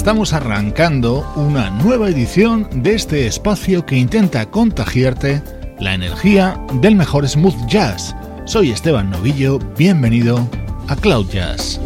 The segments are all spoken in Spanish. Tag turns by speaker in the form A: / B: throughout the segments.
A: Estamos arrancando una nueva edición de este espacio que intenta contagiarte la energía del mejor smooth jazz. Soy Esteban Novillo, bienvenido a Cloud Jazz.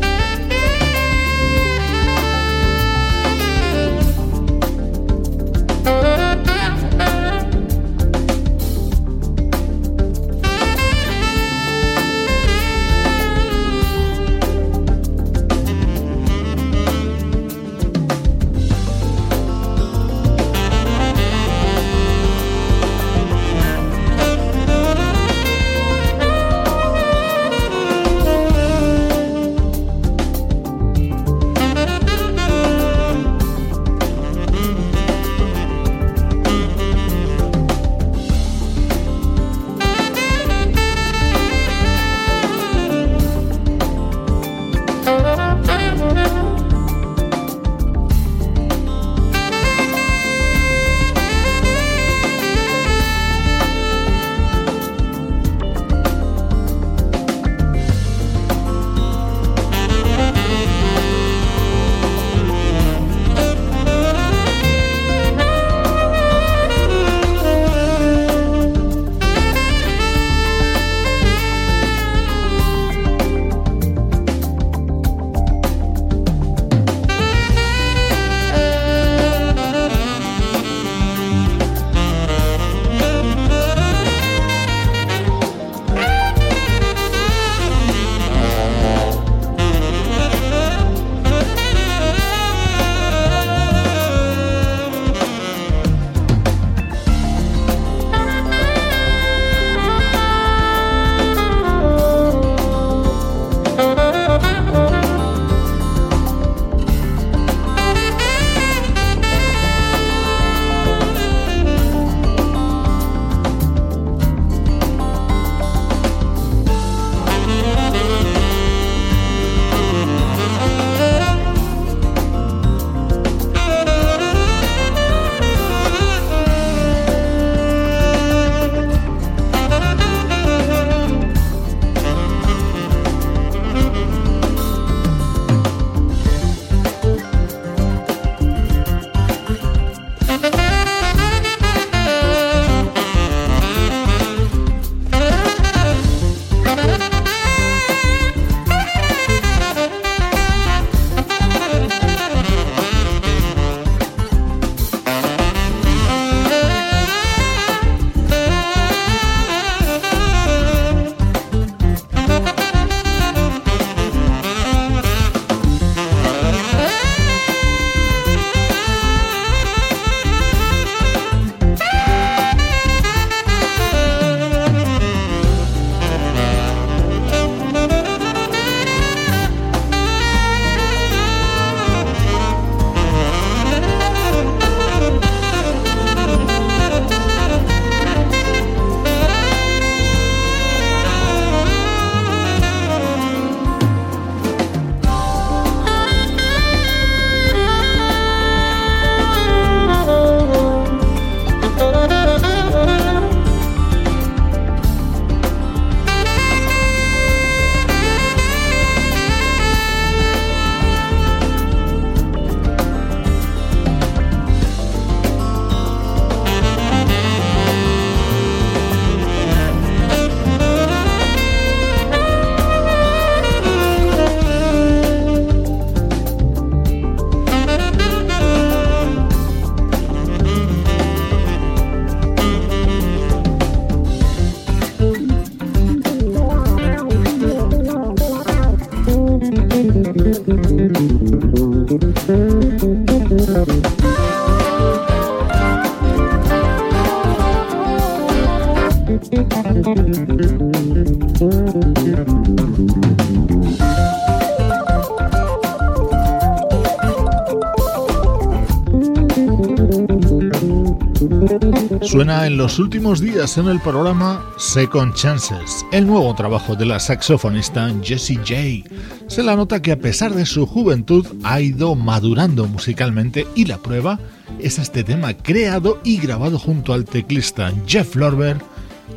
A: Suena en los últimos días en el programa Second Chances, el nuevo trabajo de la saxofonista Jessie J. Se la nota que a pesar de su juventud ha ido madurando musicalmente y la prueba es este tema creado y grabado junto al teclista Jeff Lorber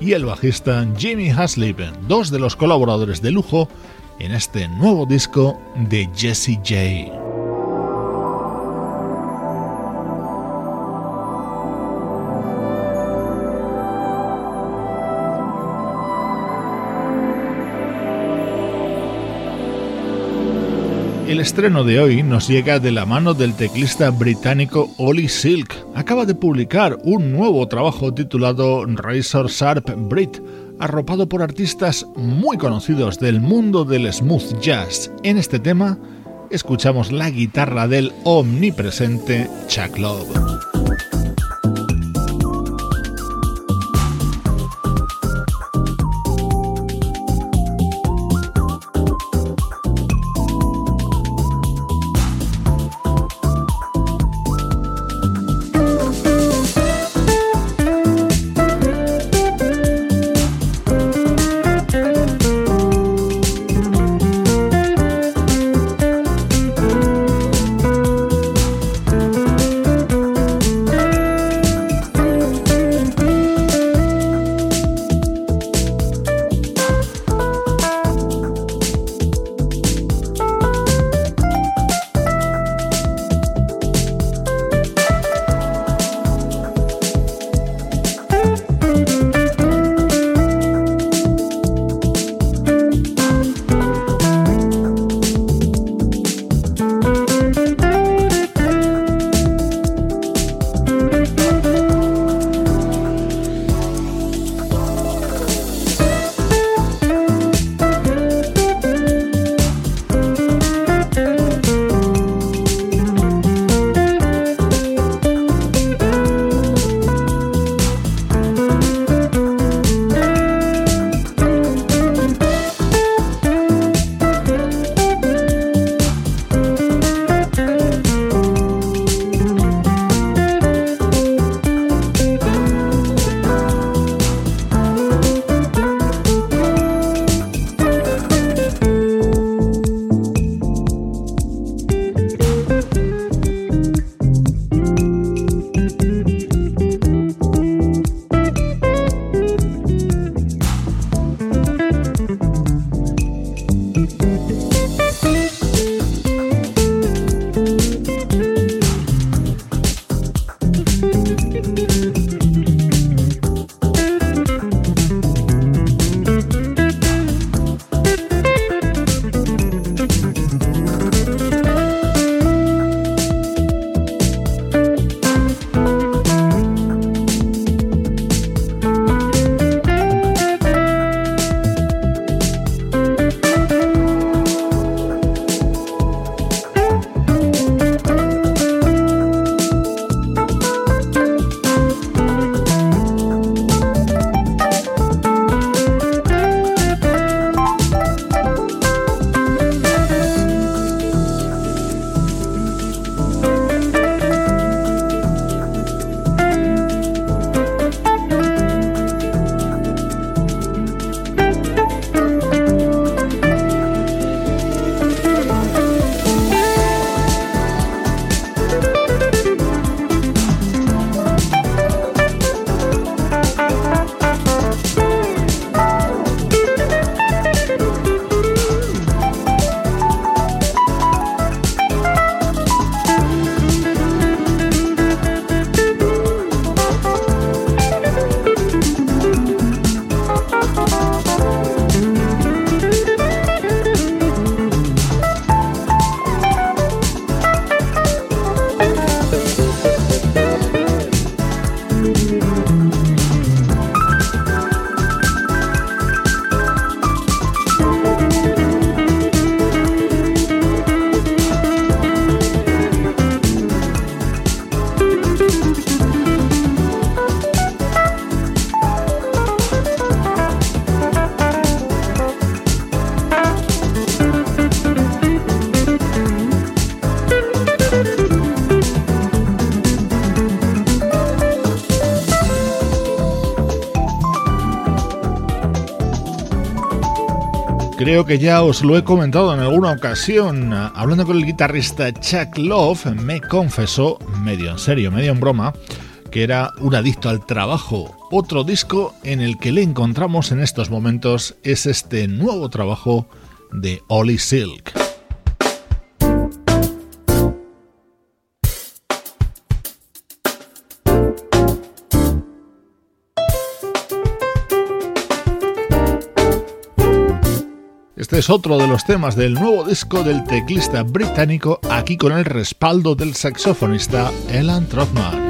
A: y el bajista Jimmy Haslip, dos de los colaboradores de lujo en este nuevo disco de Jessie J. estreno de hoy nos llega de la mano del teclista británico Ollie Silk. Acaba de publicar un nuevo trabajo titulado Razor Sharp Brit, arropado por artistas muy conocidos del mundo del smooth jazz. En este tema escuchamos la guitarra del omnipresente Chuck Love. Creo que ya os lo he comentado en alguna ocasión. Hablando con el guitarrista Chuck Love, me confesó, medio en serio, medio en broma, que era un adicto al trabajo. Otro disco en el que le encontramos en estos momentos es este nuevo trabajo de Ollie Silk. Es otro de los temas del nuevo disco del teclista británico, aquí con el respaldo del saxofonista Elan Trotman.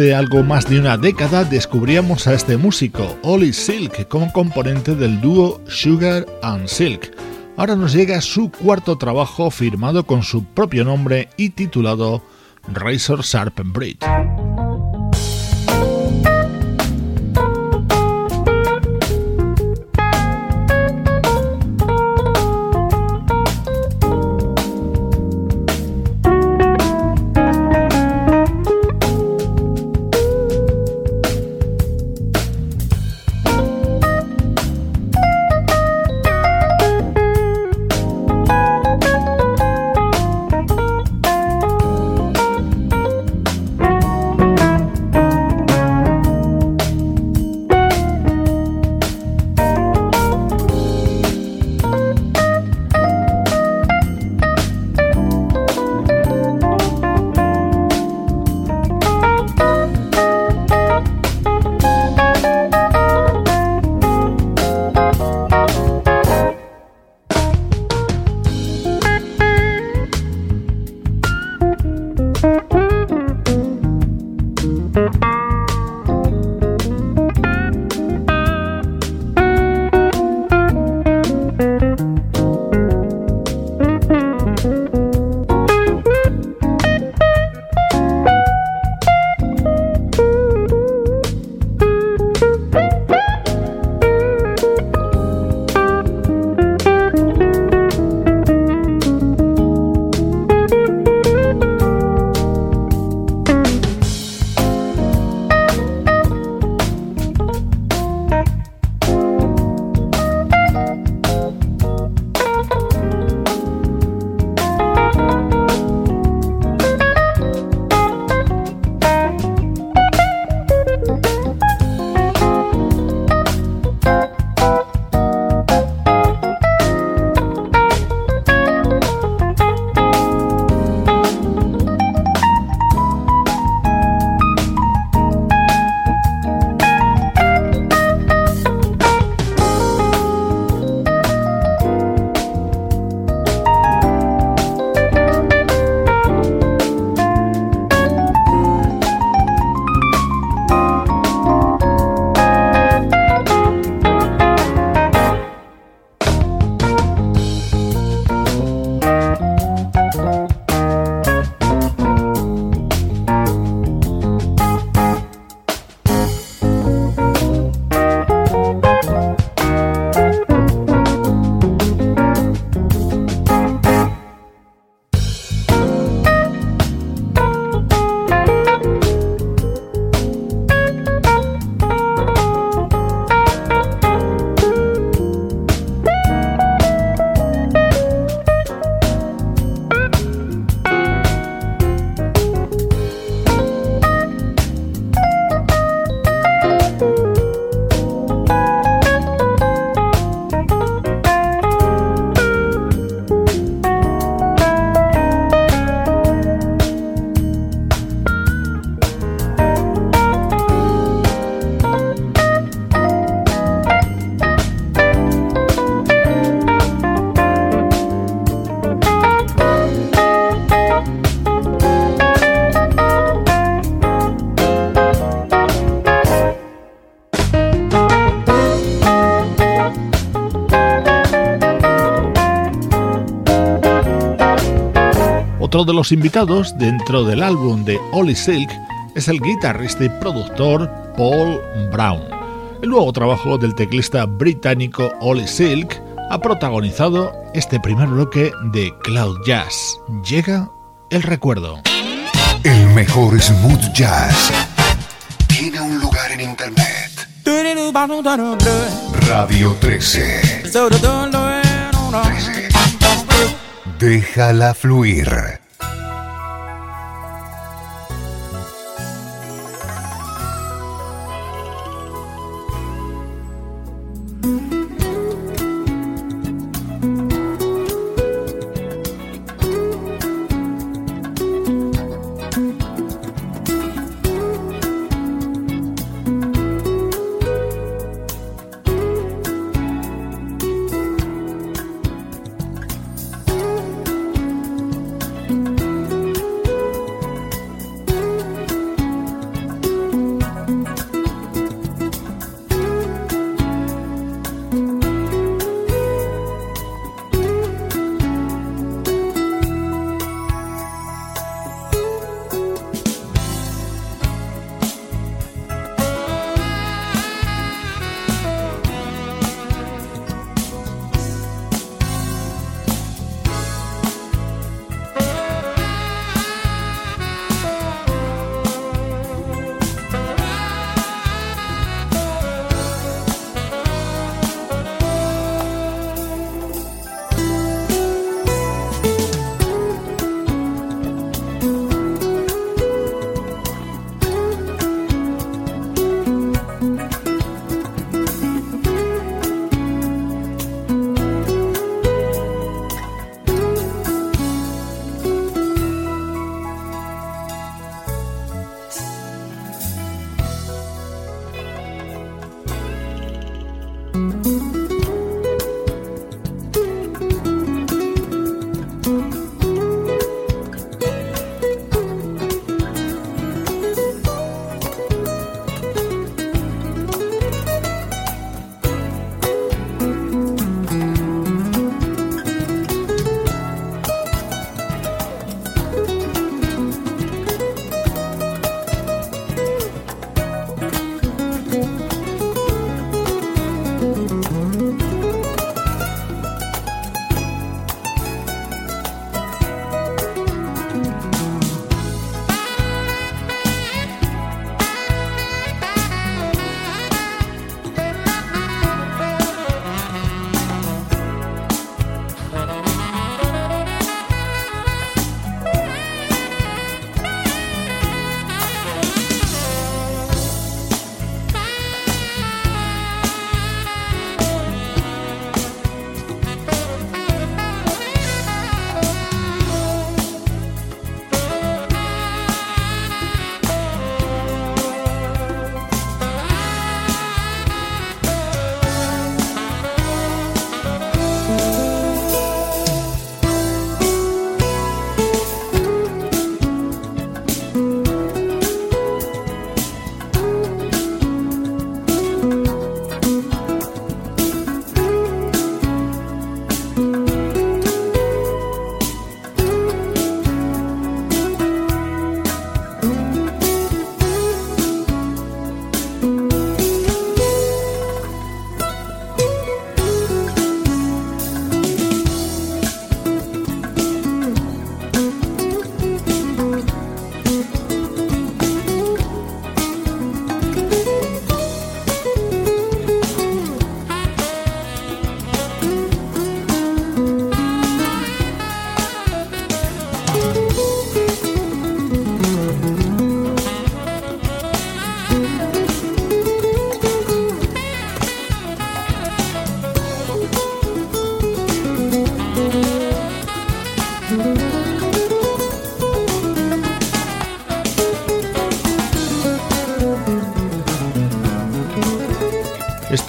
A: Hace algo más de una década descubríamos a este músico, Ollie Silk, como componente del dúo Sugar and Silk. Ahora nos llega su cuarto trabajo firmado con su propio nombre y titulado Razor Sharp Bridge. De los invitados dentro del álbum de Ollie Silk es el guitarrista y productor Paul Brown. El nuevo trabajo del teclista británico Ollie Silk ha protagonizado este primer bloque de Cloud Jazz. Llega el recuerdo.
B: El mejor smooth jazz tiene un lugar en internet. Radio 13. 13. Déjala fluir.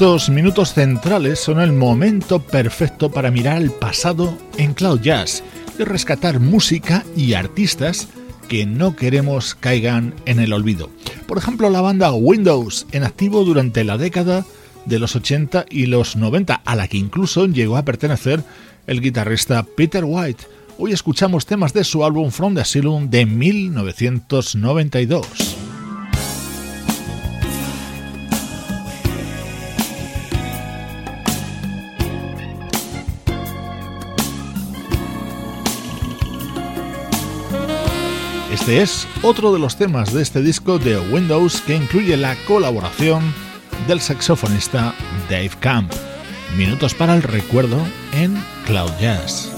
A: Estos minutos centrales son el momento perfecto para mirar el pasado en Cloud Jazz y rescatar música y artistas que no queremos caigan en el olvido. Por ejemplo, la banda Windows, en activo durante la década de los 80 y los 90, a la que incluso llegó a pertenecer el guitarrista Peter White,
C: Hoy escuchamos temas de su álbum From the Asylum de 1992. Este es otro de los temas de este disco de Windows que incluye la colaboración del saxofonista Dave Camp. Minutos para el recuerdo en Cloud Jazz.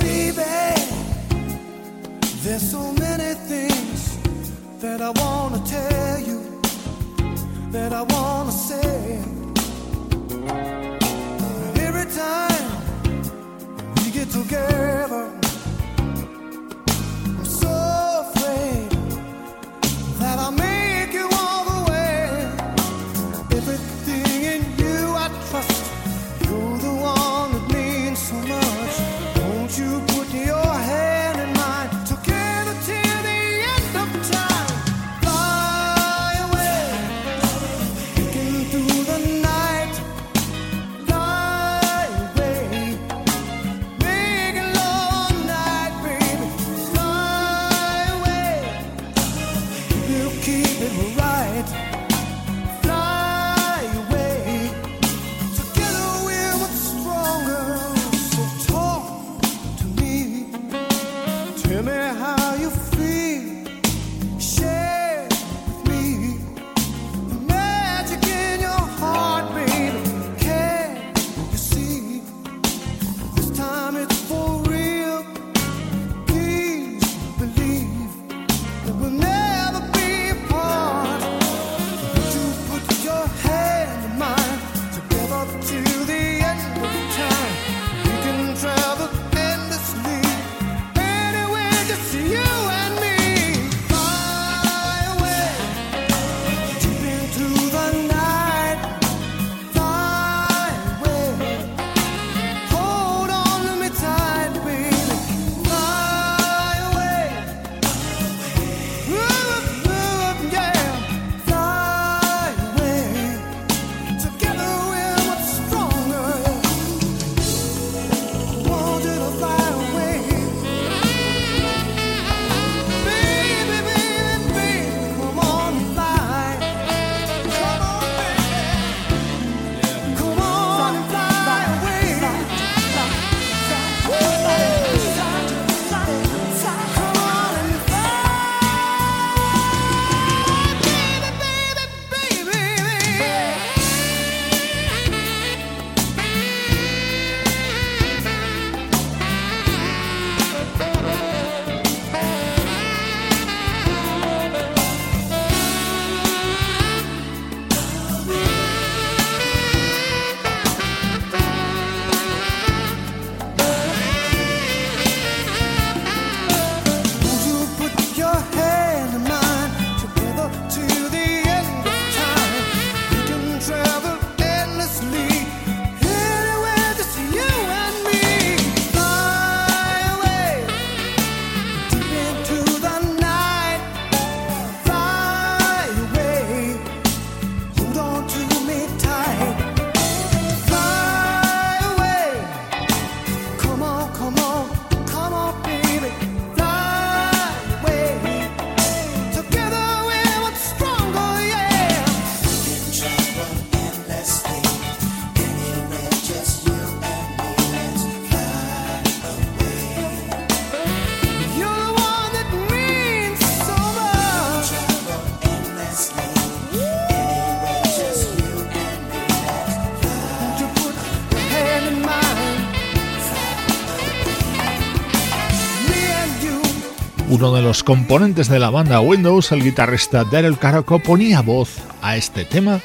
C: Uno de los componentes de la banda Windows, el guitarrista Daryl Caraco, ponía voz a este tema,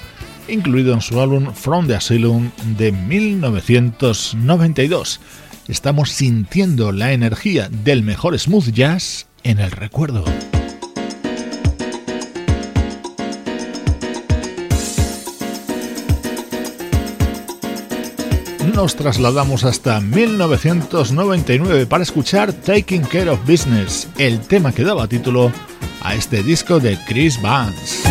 C: incluido en su álbum From the Asylum de 1992. Estamos sintiendo la energía del mejor smooth jazz en el recuerdo. Nos trasladamos hasta 1999 para escuchar Taking Care of Business, el tema que daba título a este disco de Chris Vance.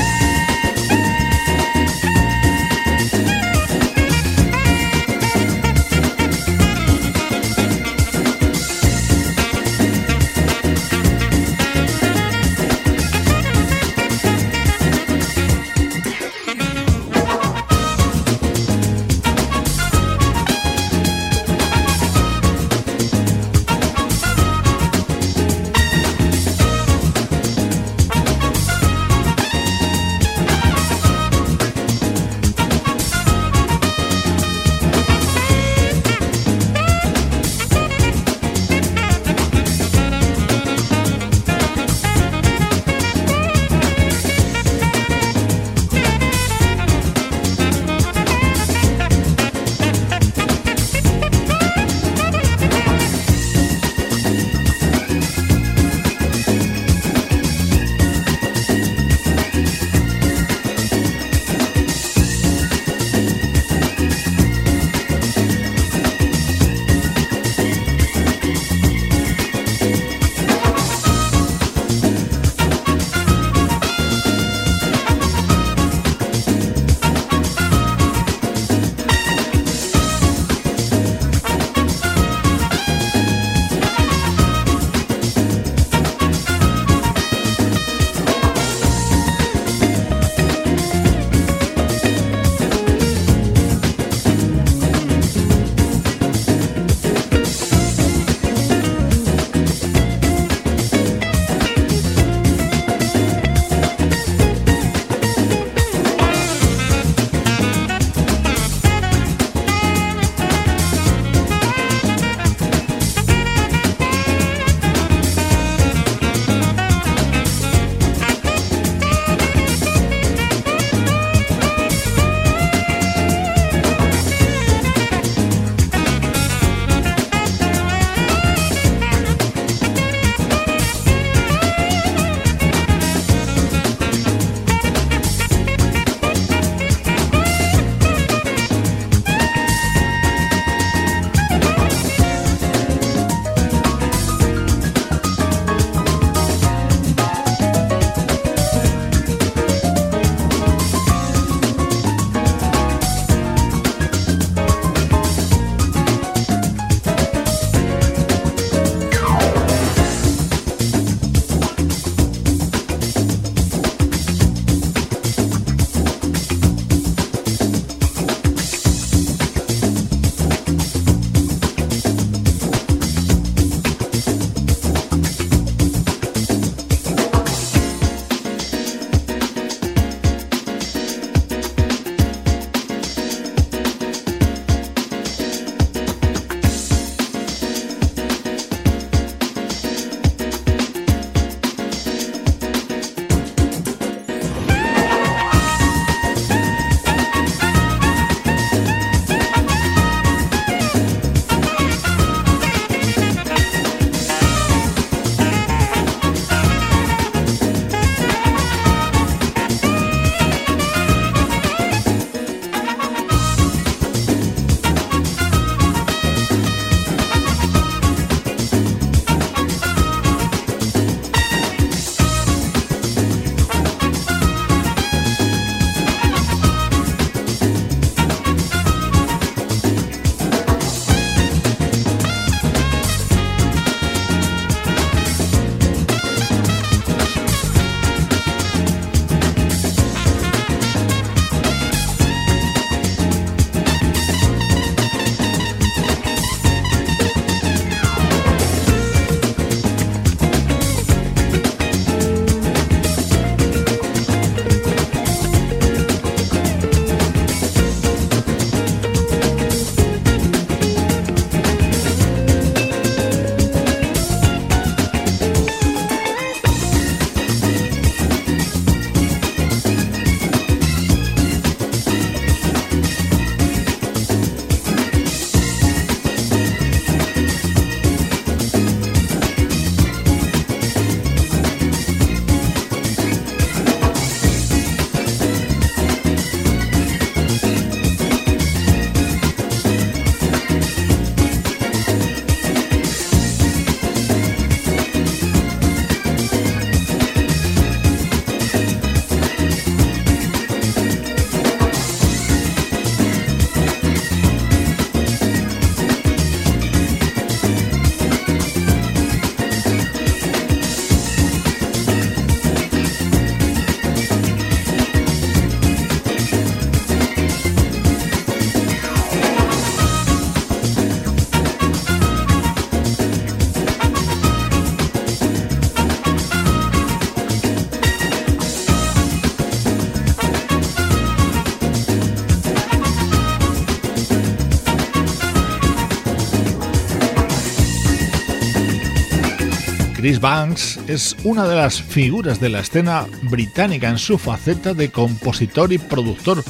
D: Chris Banks es una de las figuras de la escena británica en su faceta de compositor y productor.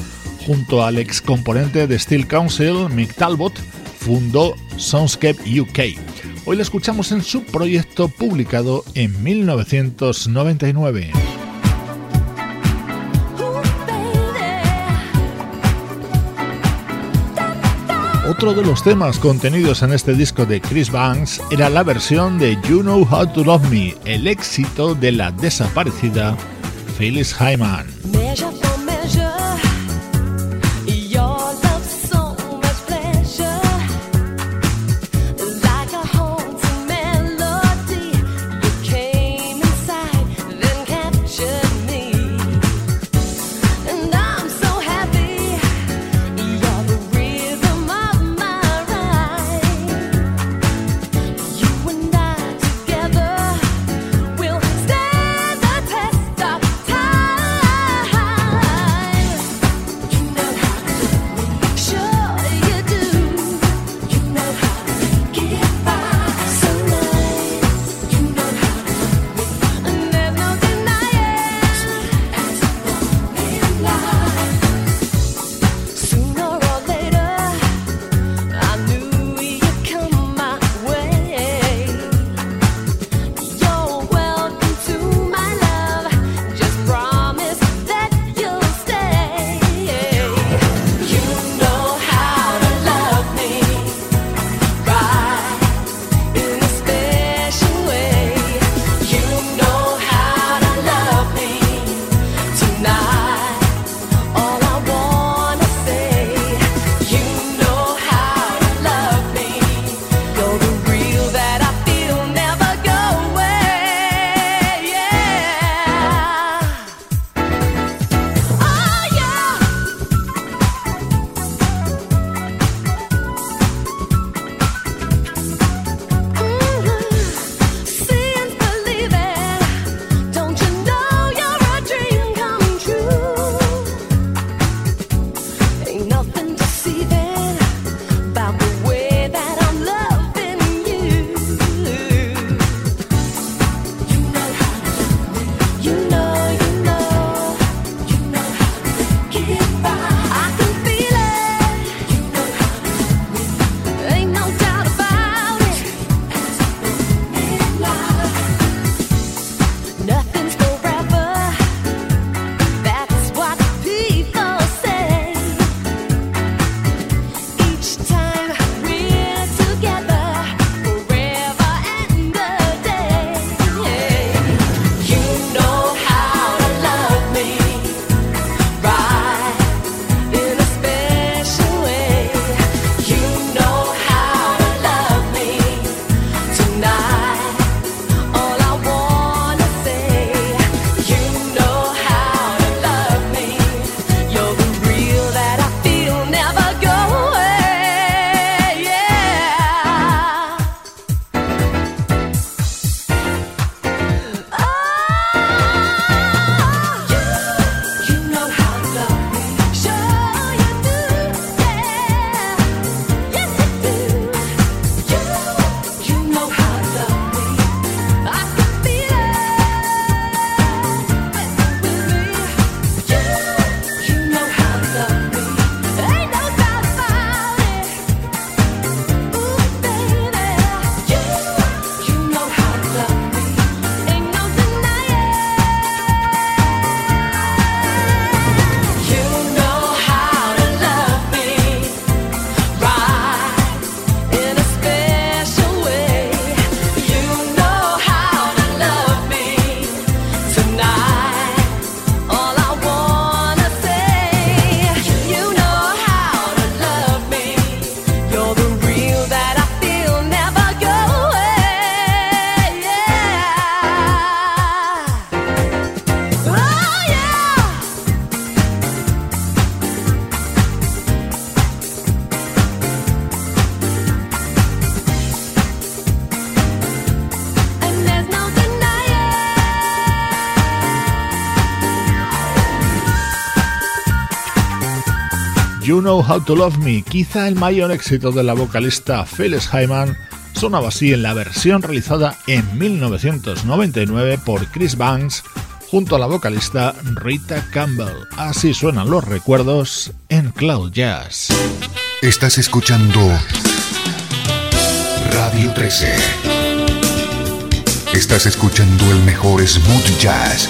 D: Junto al ex componente de Steel Council, Mick Talbot, fundó Soundscape UK. Hoy la escuchamos en su proyecto publicado en 1999. Otro de los temas contenidos en este disco de Chris Banks era la versión de You Know How to Love Me, el éxito de la desaparecida Phyllis Hyman. You Know How to Love Me, quizá el mayor éxito de la vocalista Phyllis Hyman,
A: Sonaba así en la versión realizada en 1999 por Chris Banks junto a la vocalista Rita Campbell. Así suenan los recuerdos en Cloud Jazz.
B: Estás escuchando Radio 13. Estás escuchando el mejor smooth jazz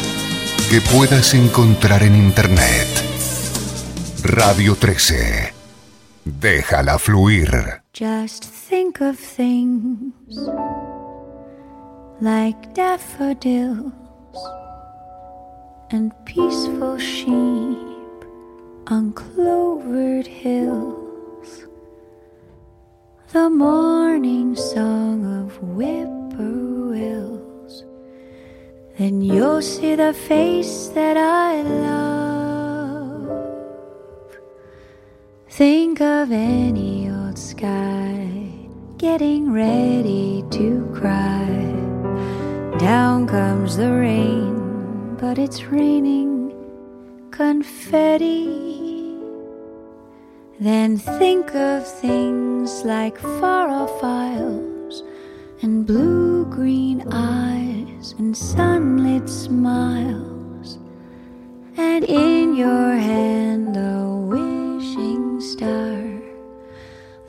B: que puedas encontrar en Internet. Radio 13. Déjala fluir.
E: Just think of things like daffodils and peaceful sheep on clovered hills. The morning song of whippoorwills. Then you'll see the face that I love. Think of any old sky getting ready to cry. Down comes the rain but it's raining confetti. Then think of things like far off isles and blue green eyes and sunlit smiles. And in your hand a wishing star,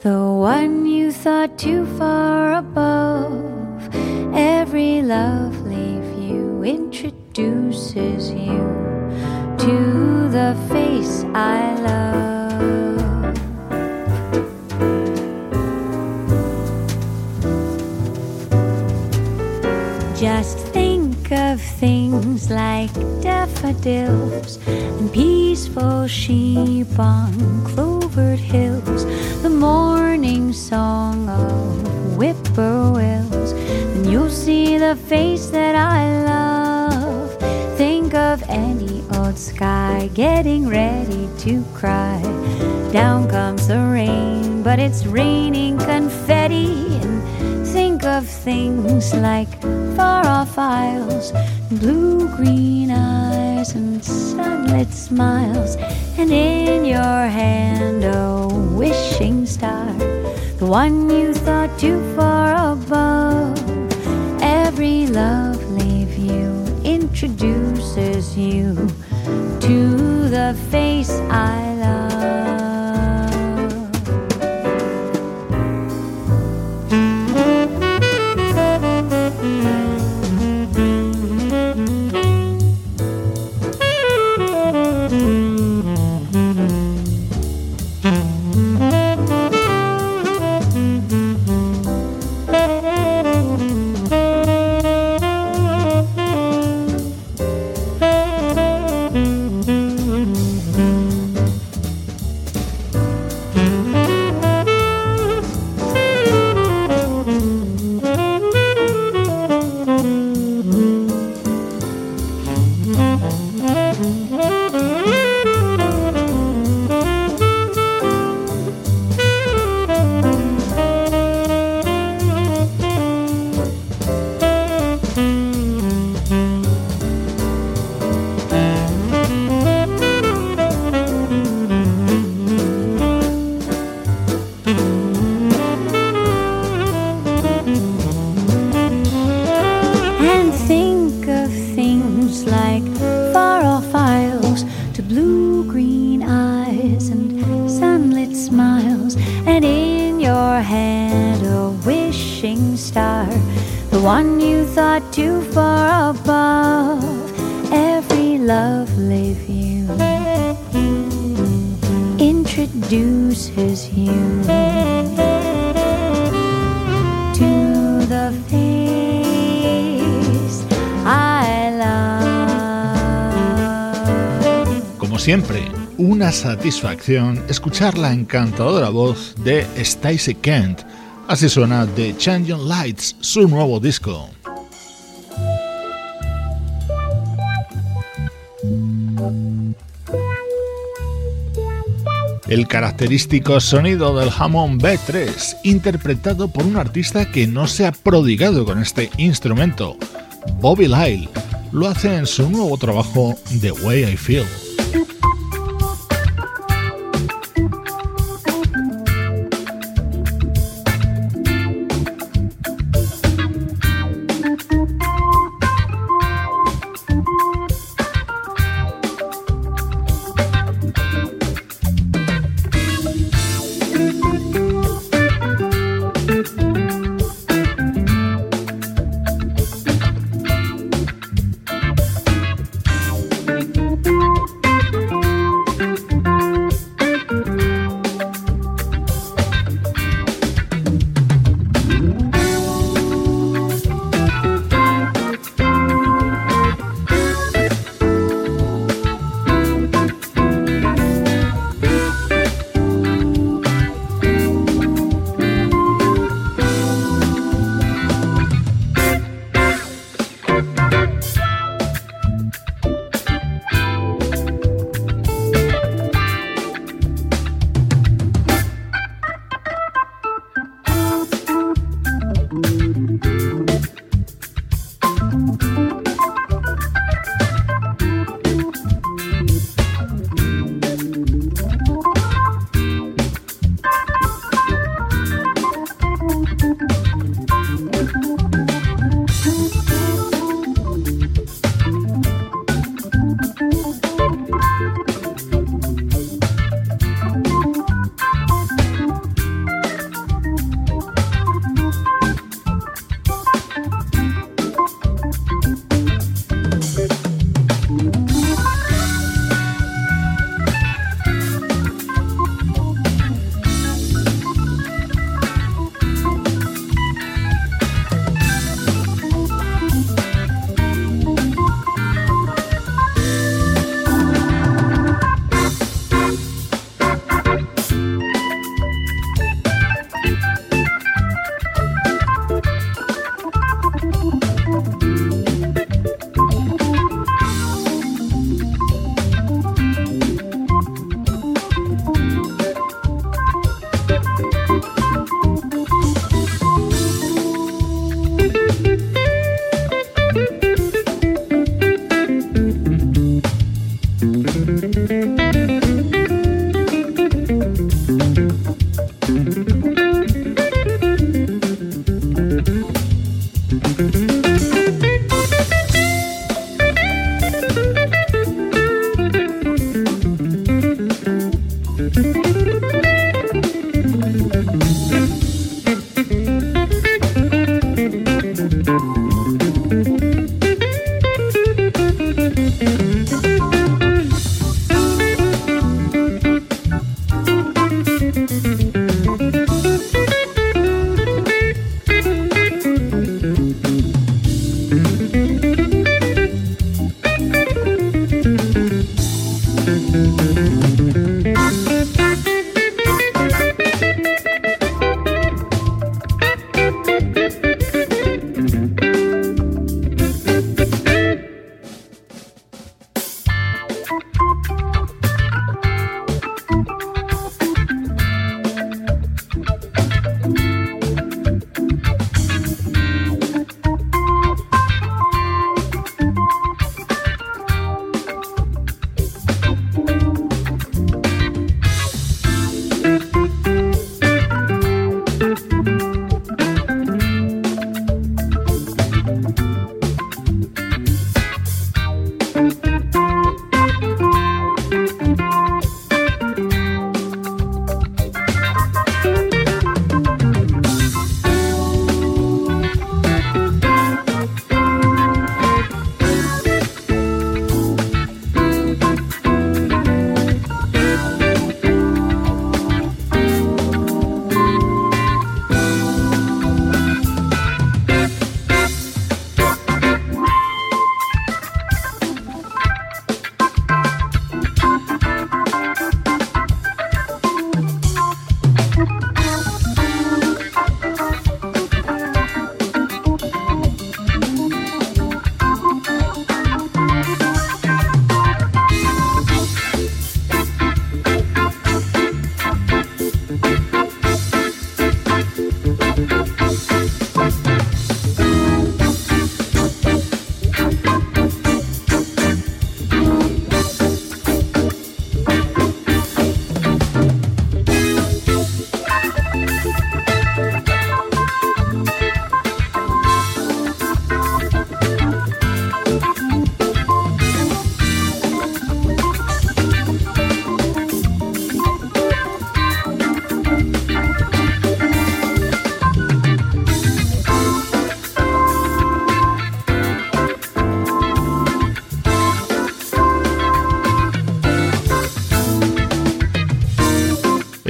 E: the one you thought too far above. Every lovely view introduces you to the face I love. Things like daffodils and peaceful sheep on clovered hills, the morning song of whippoorwills, and you'll see the face that I love Think of any old sky getting ready to cry. Down comes the rain, but it's raining confetti. And think of things like far off isles, blue green eyes, and sunlit smiles. And in your hand, a wishing star, the one you thought too far above. Every lovely view introduces you to the face I love.
A: Escuchar la encantadora voz de Stacey Kent. Así suena The Changing Lights, su nuevo disco. El característico sonido del Hammond B3, interpretado por un artista que no se ha prodigado con este instrumento, Bobby Lyle, lo hace en su nuevo trabajo The Way I Feel.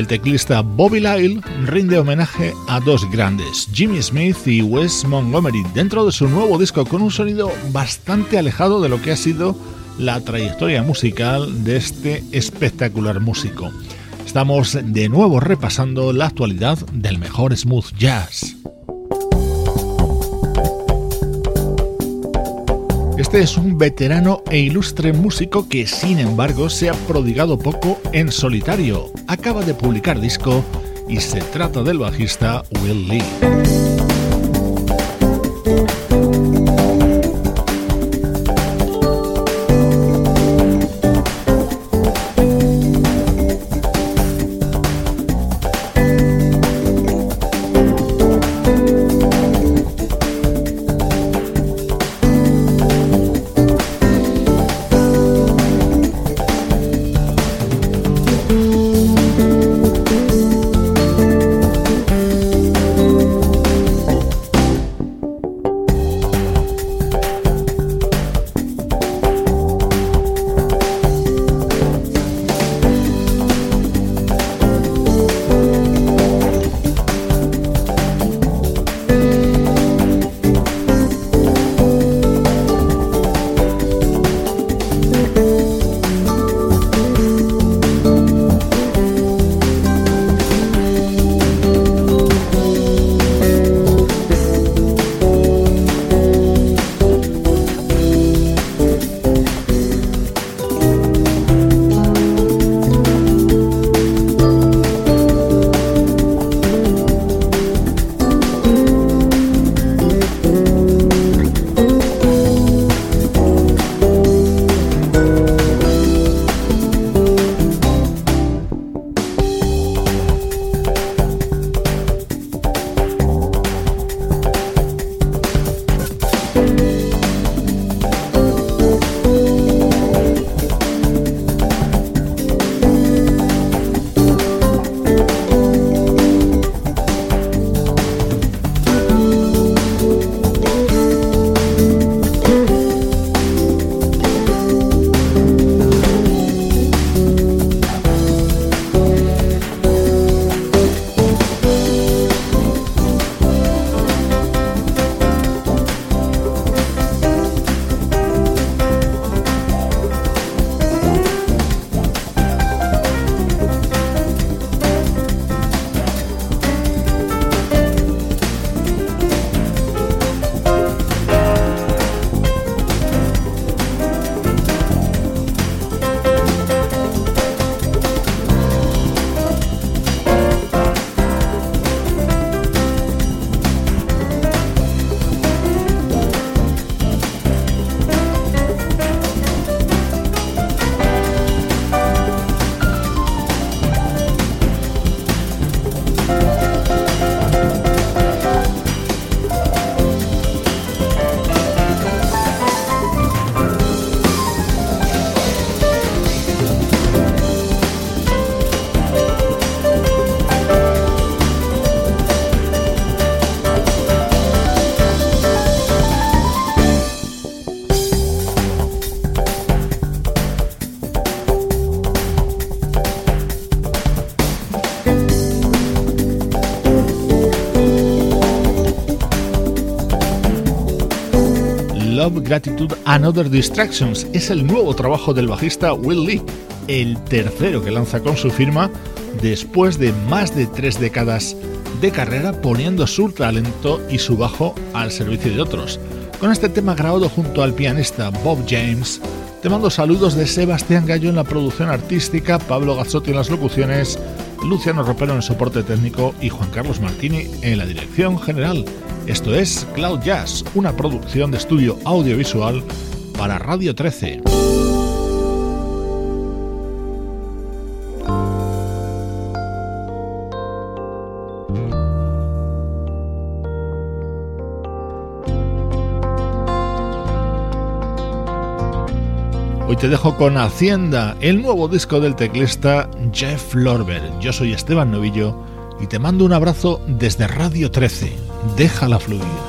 A: Teclista Bobby Lyle rinde homenaje a dos grandes, Jimmy Smith y Wes Montgomery, dentro de su nuevo disco con un sonido bastante alejado de lo que ha sido la trayectoria musical de este espectacular músico. Estamos de nuevo repasando la actualidad del mejor smooth jazz. Este es un veterano e ilustre músico que sin embargo se ha prodigado poco en solitario. Acaba de publicar disco y se trata del bajista Will Lee. Gratitude and Other Distractions. Es el nuevo trabajo del bajista Will Lee, el tercero que lanza con su firma después de más de tres décadas de carrera poniendo su talento y su bajo al servicio de otros. Con este tema grabado junto al pianista Bob James, te mando saludos de Sebastián Gallo en la producción artística, Pablo Gazzotti en las locuciones, Luciano Ropero en el soporte técnico y Juan Carlos Martini en la dirección general. Esto es Cloud Jazz, una producción de estudio audiovisual para Radio 13. Hoy te dejo con Hacienda, el nuevo disco del teclista Jeff Lorber. Yo soy Esteban Novillo y te mando un abrazo desde Radio 13 déjala fluir.